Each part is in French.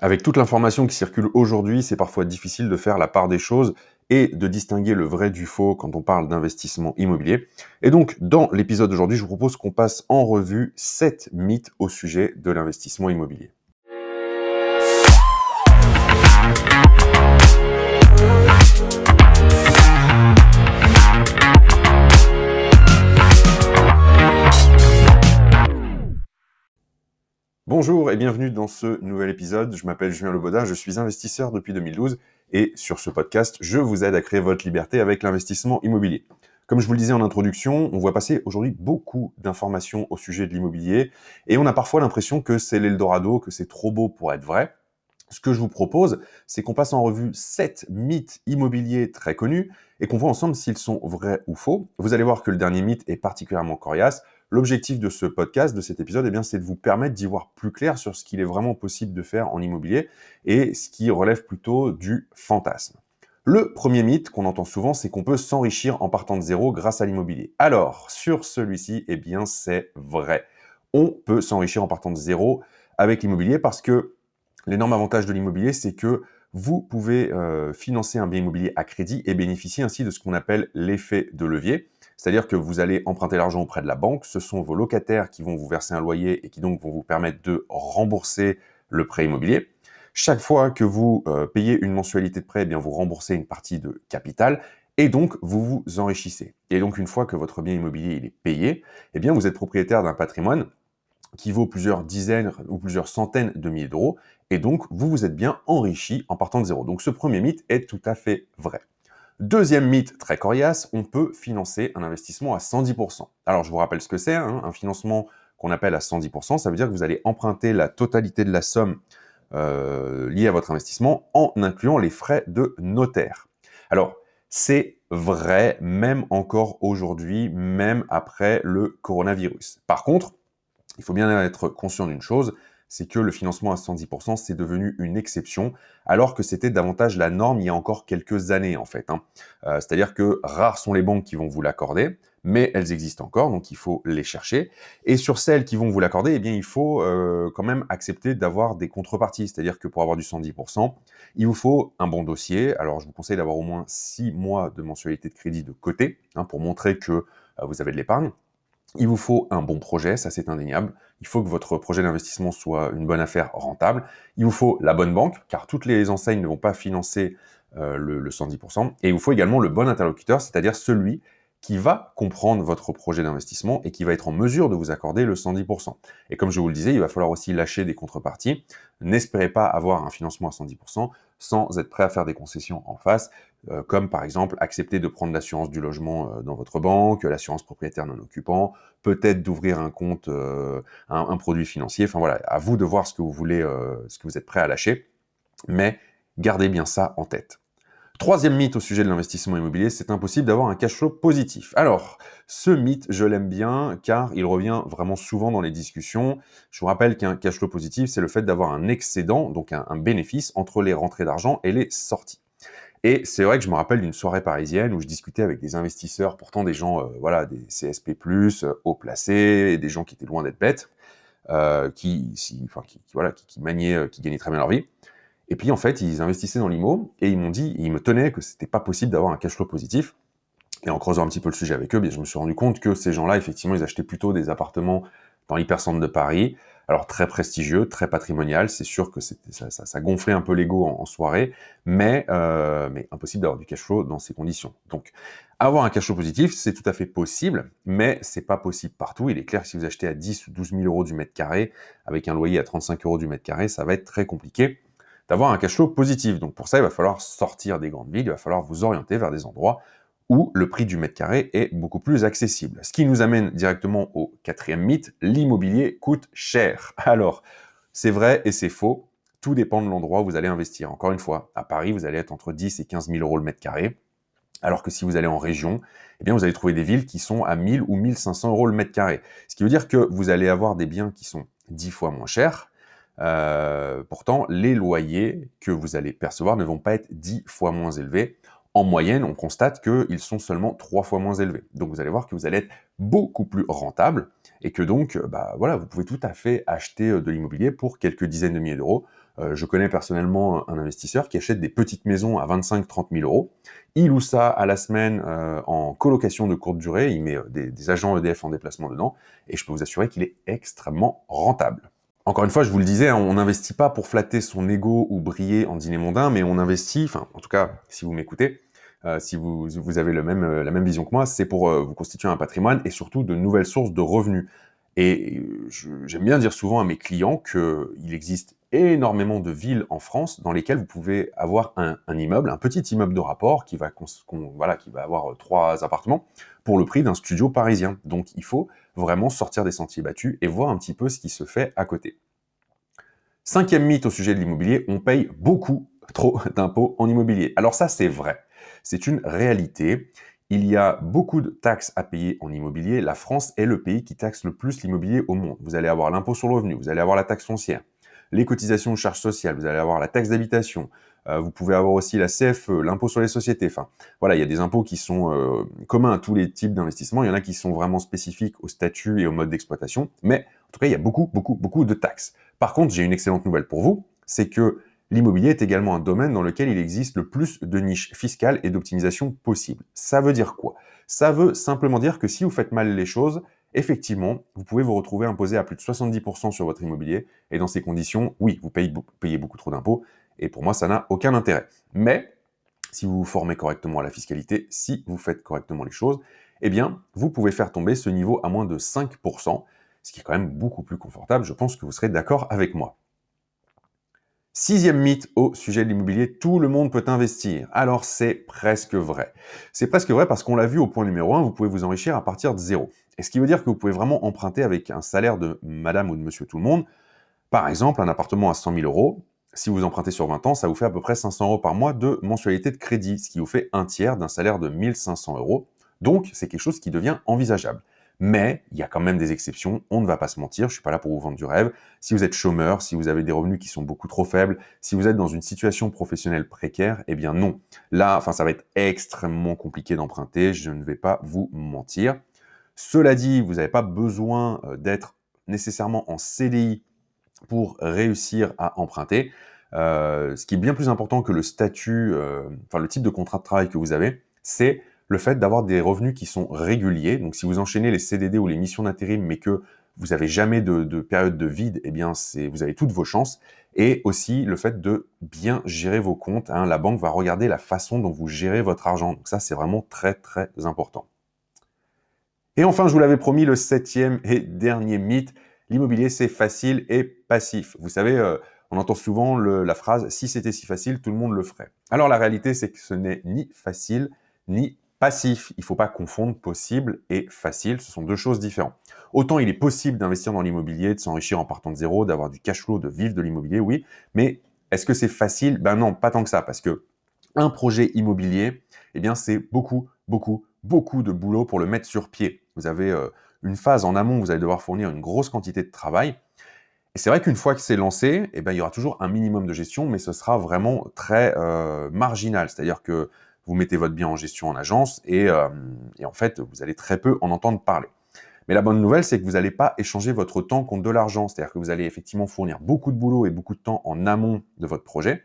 Avec toute l'information qui circule aujourd'hui, c'est parfois difficile de faire la part des choses et de distinguer le vrai du faux quand on parle d'investissement immobilier. Et donc, dans l'épisode d'aujourd'hui, je vous propose qu'on passe en revue 7 mythes au sujet de l'investissement immobilier. Bonjour et bienvenue dans ce nouvel épisode. Je m'appelle Julien Loboda, je suis investisseur depuis 2012 et sur ce podcast, je vous aide à créer votre liberté avec l'investissement immobilier. Comme je vous le disais en introduction, on voit passer aujourd'hui beaucoup d'informations au sujet de l'immobilier et on a parfois l'impression que c'est l'Eldorado, que c'est trop beau pour être vrai. Ce que je vous propose, c'est qu'on passe en revue 7 mythes immobiliers très connus et qu'on voit ensemble s'ils sont vrais ou faux. Vous allez voir que le dernier mythe est particulièrement coriace. L'objectif de ce podcast, de cet épisode, eh bien, c'est de vous permettre d'y voir plus clair sur ce qu'il est vraiment possible de faire en immobilier et ce qui relève plutôt du fantasme. Le premier mythe qu'on entend souvent, c'est qu'on peut s'enrichir en partant de zéro grâce à l'immobilier. Alors, sur celui-ci, eh bien, c'est vrai. On peut s'enrichir en partant de zéro avec l'immobilier parce que l'énorme avantage de l'immobilier, c'est que vous pouvez euh, financer un bien immobilier à crédit et bénéficier ainsi de ce qu'on appelle l'effet de levier. C'est-à-dire que vous allez emprunter l'argent auprès de la banque, ce sont vos locataires qui vont vous verser un loyer et qui donc vont vous permettre de rembourser le prêt immobilier. Chaque fois que vous euh, payez une mensualité de prêt, eh bien vous remboursez une partie de capital et donc vous vous enrichissez. Et donc une fois que votre bien immobilier il est payé, eh bien vous êtes propriétaire d'un patrimoine qui vaut plusieurs dizaines ou plusieurs centaines de milliers d'euros et donc vous vous êtes bien enrichi en partant de zéro. Donc ce premier mythe est tout à fait vrai. Deuxième mythe très coriace, on peut financer un investissement à 110%. Alors je vous rappelle ce que c'est, hein, un financement qu'on appelle à 110%, ça veut dire que vous allez emprunter la totalité de la somme euh, liée à votre investissement en incluant les frais de notaire. Alors c'est vrai même encore aujourd'hui, même après le coronavirus. Par contre, il faut bien être conscient d'une chose, c'est que le financement à 110%, c'est devenu une exception, alors que c'était davantage la norme il y a encore quelques années en fait. Hein. Euh, c'est-à-dire que rares sont les banques qui vont vous l'accorder, mais elles existent encore, donc il faut les chercher. Et sur celles qui vont vous l'accorder, eh bien il faut euh, quand même accepter d'avoir des contreparties, c'est-à-dire que pour avoir du 110%, il vous faut un bon dossier. Alors je vous conseille d'avoir au moins 6 mois de mensualité de crédit de côté, hein, pour montrer que euh, vous avez de l'épargne. Il vous faut un bon projet, ça c'est indéniable. Il faut que votre projet d'investissement soit une bonne affaire rentable. Il vous faut la bonne banque, car toutes les enseignes ne vont pas financer euh, le, le 110%. Et il vous faut également le bon interlocuteur, c'est-à-dire celui qui va comprendre votre projet d'investissement et qui va être en mesure de vous accorder le 110%. Et comme je vous le disais, il va falloir aussi lâcher des contreparties. N'espérez pas avoir un financement à 110% sans être prêt à faire des concessions en face, euh, comme par exemple accepter de prendre l'assurance du logement euh, dans votre banque, l'assurance propriétaire non occupant, peut-être d'ouvrir un compte, euh, un, un, produit financier. Enfin voilà, à vous de voir ce que vous voulez, ce que vous êtes prêt à lâcher. Mais gardez bien ça en tête. Troisième mythe au sujet de l'investissement immobilier, c'est impossible d'avoir un cash flow positif. Alors, ce mythe, je l'aime bien car il revient vraiment souvent dans les discussions. Je vous rappelle qu'un cash flow positif, c'est le fait d'avoir un excédent, donc un, bénéfice entre les rentrées d'argent et les sorties. Et c'est vrai que je me rappelle d'une soirée parisienne où je discutais avec des investisseurs, pourtant des gens, euh, voilà, des CSP+, euh, haut placés, des gens qui étaient loin d'être bêtes, euh, qui, enfin, qui, voilà, qui, qui maniaient, euh, qui gagnaient très bien leur vie. Et puis en fait, ils investissaient dans l'IMO et ils m'ont dit, ils me tenaient que c'était pas possible d'avoir un cash flow positif. Et en creusant un petit peu le sujet avec eux, bien, je me suis rendu compte que ces gens-là, effectivement, ils achetaient plutôt des appartements dans l'hypercentre de Paris. Alors très prestigieux, très patrimonial, c'est sûr que ça, gonflait un peu l'ego en, soirée, mais, euh, mais impossible d'avoir du cash flow dans ces conditions. Donc avoir un cash flow positif, c'est tout à fait possible, mais c'est pas possible partout. Il est clair que si vous achetez à 10 ou 12 000 euros du mètre carré, avec un loyer à 35 euros du mètre carré, ça va être très compliqué d'avoir un cash flow positif. Donc pour ça, il va falloir sortir des grandes villes, il va falloir vous orienter vers des endroits où le prix du mètre carré est beaucoup plus accessible. Ce qui nous amène directement au quatrième mythe, l'immobilier coûte cher. Alors, c'est vrai et c'est faux, tout dépend de l'endroit où vous allez investir. Encore une fois, à Paris, vous allez être entre 10 et 15 000 euros le mètre carré, alors que si vous allez en région, eh vous allez trouver des villes qui sont à 1000 ou 1500 euros le mètre carré. Ce qui veut dire que vous allez avoir des biens qui sont 10 fois moins chers, euh, pourtant, les loyers que vous allez percevoir ne vont pas être dix fois moins élevés. en moyenne, on constate qu'ils sont seulement trois fois moins élevés. Donc vous allez voir que vous allez être beaucoup plus rentable et que donc, euh, bah, voilà, vous pouvez tout à fait acheter euh, de l'immobilier pour quelques dizaines de milliers d'euros. Je connais personnellement un investisseur qui achète des petites maisons à 25-30 000 euros. Il loue ça à la semaine en colocation de courte durée. Il met des, des agents EDF en déplacement dedans et je peux vous assurer qu'il est extrêmement rentable. Encore une fois, je vous le disais, hein, on n'investit pas pour flatter son ego ou briller en dîner mondain, mais on investit, enfin, en tout cas, si vous m'écoutez, euh, si vous, avez euh, la même vision que moi, c'est pour euh, vous constituer un patrimoine et surtout de nouvelles sources de revenus. Et j'aime bien dire souvent à mes clients qu'il existe énormément de villes en France dans lesquelles vous pouvez avoir un, immeuble, un petit immeuble de rapport qui va, voilà, qui va avoir trois appartements pour le prix d'un studio parisien. Donc il faut vraiment sortir des sentiers battus et voir un petit peu ce qui se fait à côté. Cinquième mythe au sujet de l'immobilier, on paye beaucoup trop d'impôts en immobilier. Alors ça, c'est vrai. C'est une réalité. Il y a beaucoup de taxes à payer en immobilier. La France est le pays qui taxe le plus l'immobilier au monde. Vous allez avoir l'impôt sur le revenu, vous allez avoir la taxe foncière, les cotisations de charges sociales, vous allez avoir la taxe d'habitation, euh, vous pouvez avoir aussi la CFE, l'impôt sur les sociétés. Enfin, voilà, il y a des impôts qui sont euh, communs à tous les types d'investissements. Il y en a qui sont vraiment spécifiques au statut et au mode d'exploitation. Mais en tout cas, il y a beaucoup, beaucoup, beaucoup de taxes. Par contre, j'ai une excellente nouvelle pour vous, c'est que L'immobilier est également un domaine dans lequel il existe le plus de niches fiscales et d'optimisation possibles. Ça veut dire quoi? Ça veut simplement dire que si vous faites mal les choses, effectivement, vous pouvez vous retrouver imposé à plus de 70% sur votre immobilier. Et dans ces conditions, oui, vous payez, beaucoup trop d'impôts. Et pour moi, ça n'a aucun intérêt. Mais si vous vous formez correctement à la fiscalité, si vous faites correctement les choses, eh bien, vous pouvez faire tomber ce niveau à moins de 5%, ce qui est quand même beaucoup plus confortable. Je pense que vous serez d'accord avec moi. Sixième mythe au sujet de l'immobilier, tout le monde peut investir. Alors c'est presque vrai. C'est presque vrai parce qu'on l'a vu au point numéro 1, vous pouvez vous enrichir à partir de zéro. Et ce qui veut dire que vous pouvez vraiment emprunter avec un salaire de madame ou de monsieur tout le monde. Par exemple, un appartement à 100 000 euros, si vous empruntez sur 20 ans, ça vous fait à peu près 500 euros par mois de mensualité de crédit, ce qui vous fait un tiers d'un salaire de 1500 euros. Donc, c'est quelque chose qui devient envisageable. Mais il y a quand même des exceptions, on ne va pas se mentir, je suis pas là pour vous vendre du rêve. Si vous êtes chômeur, si vous avez des revenus qui sont beaucoup trop faibles, si vous êtes dans une situation professionnelle précaire, eh bien non. Là, enfin ça va être extrêmement compliqué d'emprunter, je ne vais pas vous mentir. Cela dit, vous n'avez pas besoin euh, d'être nécessairement en CDI pour réussir à emprunter. Euh, ce qui est bien plus important que le statut, euh, enfin le type de contrat de travail que vous avez, c'est le fait d'avoir des revenus qui sont réguliers. Donc si vous enchaînez les CDD ou les missions d'intérim, mais que vous n'avez jamais de, période de vide, eh bien vous avez toutes vos chances. Et aussi le fait de bien gérer vos comptes. Hein. La banque va regarder la façon dont vous gérez votre argent. Donc ça c'est vraiment très très important. Et enfin, je vous l'avais promis, le septième et dernier mythe, l'immobilier c'est facile et passif. Vous savez, euh, on entend souvent la phrase si c'était si facile, tout le monde le ferait. Alors la réalité, c'est que ce n'est ni facile ni passif. Il ne faut pas confondre possible et facile. Ce sont deux choses différentes. Autant il est possible d'investir dans l'immobilier, de s'enrichir en partant de zéro, d'avoir du cash flow, de vivre de l'immobilier, oui. Mais est-ce que c'est facile? Ben non, pas tant que ça, parce que un projet immobilier, eh bien c'est beaucoup, beaucoup, beaucoup de boulot pour le mettre sur pied. Vous avez euh, une phase en amont, vous allez devoir fournir une grosse quantité de travail. Et c'est vrai qu'une fois que c'est lancé, eh bien, il y aura toujours un minimum de gestion, mais ce sera vraiment très euh, marginal. C'est-à-dire que vous mettez votre bien en gestion en agence euh, et, en fait, vous allez très peu en entendre parler. Mais la bonne nouvelle, c'est que vous n'allez pas échanger votre temps contre de l'argent. C'est-à-dire que vous allez effectivement fournir beaucoup de boulot et beaucoup de temps en amont de votre projet.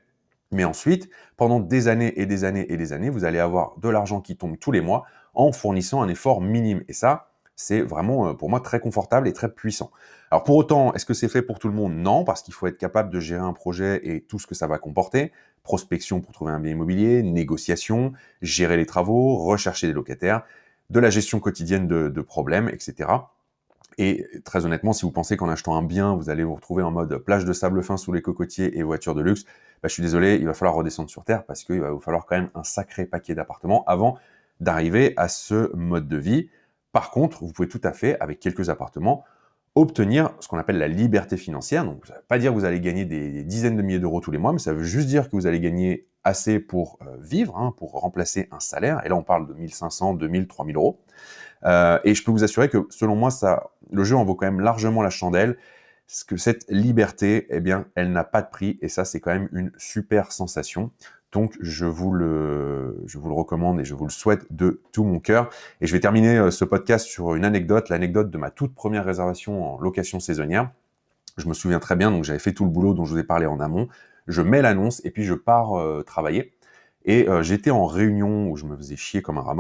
Mais ensuite, pendant des années et des années et des années, vous allez avoir de l'argent qui tombe tous les mois en fournissant un effort minime. Et ça, c'est vraiment euh, pour moi très confortable et très puissant. Alors pour autant, est-ce que c'est fait pour tout le monde? Non, parce qu'il faut être capable de gérer un projet et tout ce que ça va comporter. Prospection pour trouver un bien immobilier, négociation, gérer les travaux, rechercher des locataires, de la gestion quotidienne de, problèmes, etc. Et très honnêtement, si vous pensez qu'en achetant un bien, vous allez vous retrouver en mode plage de sable fin sous les cocotiers et voiture de luxe, bah, je suis désolé, il va falloir redescendre sur Terre parce qu'il va vous falloir quand même un sacré paquet d'appartements avant d'arriver à ce mode de vie. Par contre, vous pouvez tout à fait, avec quelques appartements, obtenir ce qu'on appelle la liberté financière. Donc, ça ne veut pas dire que vous allez gagner des dizaines de milliers d'euros tous les mois, mais ça veut juste dire que vous allez gagner assez pour euh, vivre, hein, pour remplacer un salaire. Et là, on parle de 1500, 2000, 3000 euros. Euh, et je peux vous assurer que, selon moi, ça, le jeu en vaut quand même largement la chandelle. Parce que cette liberté, eh bien, elle n'a pas de prix. Et ça, c'est quand même une super sensation. Donc, je vous, le, je vous le recommande et je vous le souhaite de tout mon cœur. Et je vais terminer euh, ce podcast sur une anecdote, l'anecdote de ma toute première réservation en location saisonnière. Je me souviens très bien, donc j'avais fait tout le boulot dont je vous ai parlé en amont. Je mets l'annonce et puis je pars euh, travailler. Et euh, j'étais en réunion où je me faisais chier comme un rat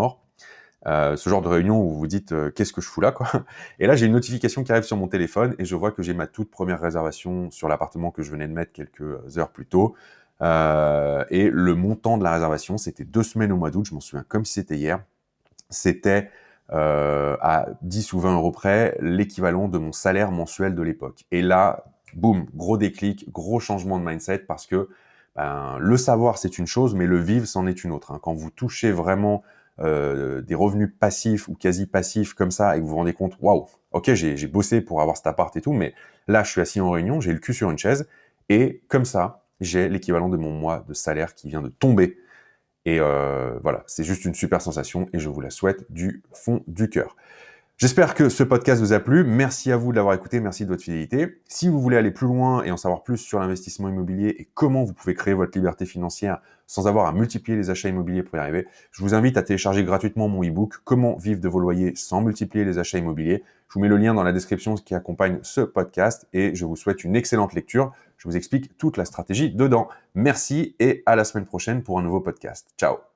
ce genre de réunion où vous vous dites qu'est-ce que je fous là quoi? Et là j'ai une notification qui arrive sur mon téléphone et je vois que j'ai ma toute première réservation sur l'appartement que je venais de mettre quelques heures plus tôt. Euh, et le montant de la réservation c'était deux semaines au mois d'août, je m'en souviens comme si c'était hier. C'était à 10 ou 20 euros près l'équivalent de mon salaire mensuel de l'époque. Et là, boum, gros déclic, gros changement de mindset parce que ben, le savoir c'est une chose, mais le vivre c'en est une autre. Hein. Quand vous touchez vraiment euh, des revenus passifs ou quasi passifs comme ça et que vous vous rendez compte, waouh, ok, j'ai bossé pour avoir cet appart et tout, mais là, je suis assis en réunion, j'ai le cul sur une chaise et comme ça, j'ai l'équivalent de mon mois de salaire qui vient de tomber. Et euh, voilà, c'est juste une super sensation et je vous la souhaite du fond du cœur. J'espère que ce podcast vous a plu. Merci à vous de l'avoir écouté. Merci de votre fidélité. Si vous voulez aller plus loin et en savoir plus sur l'investissement immobilier et comment vous pouvez créer votre liberté financière sans avoir à multiplier les achats immobiliers pour y arriver, je vous invite à télécharger gratuitement mon e-book Comment vivre de vos loyers sans multiplier les achats immobiliers. Je vous mets le lien dans la description qui accompagne ce podcast et je vous souhaite une excellente lecture. Je vous explique toute la stratégie dedans. Merci et à la semaine prochaine pour un nouveau podcast. Ciao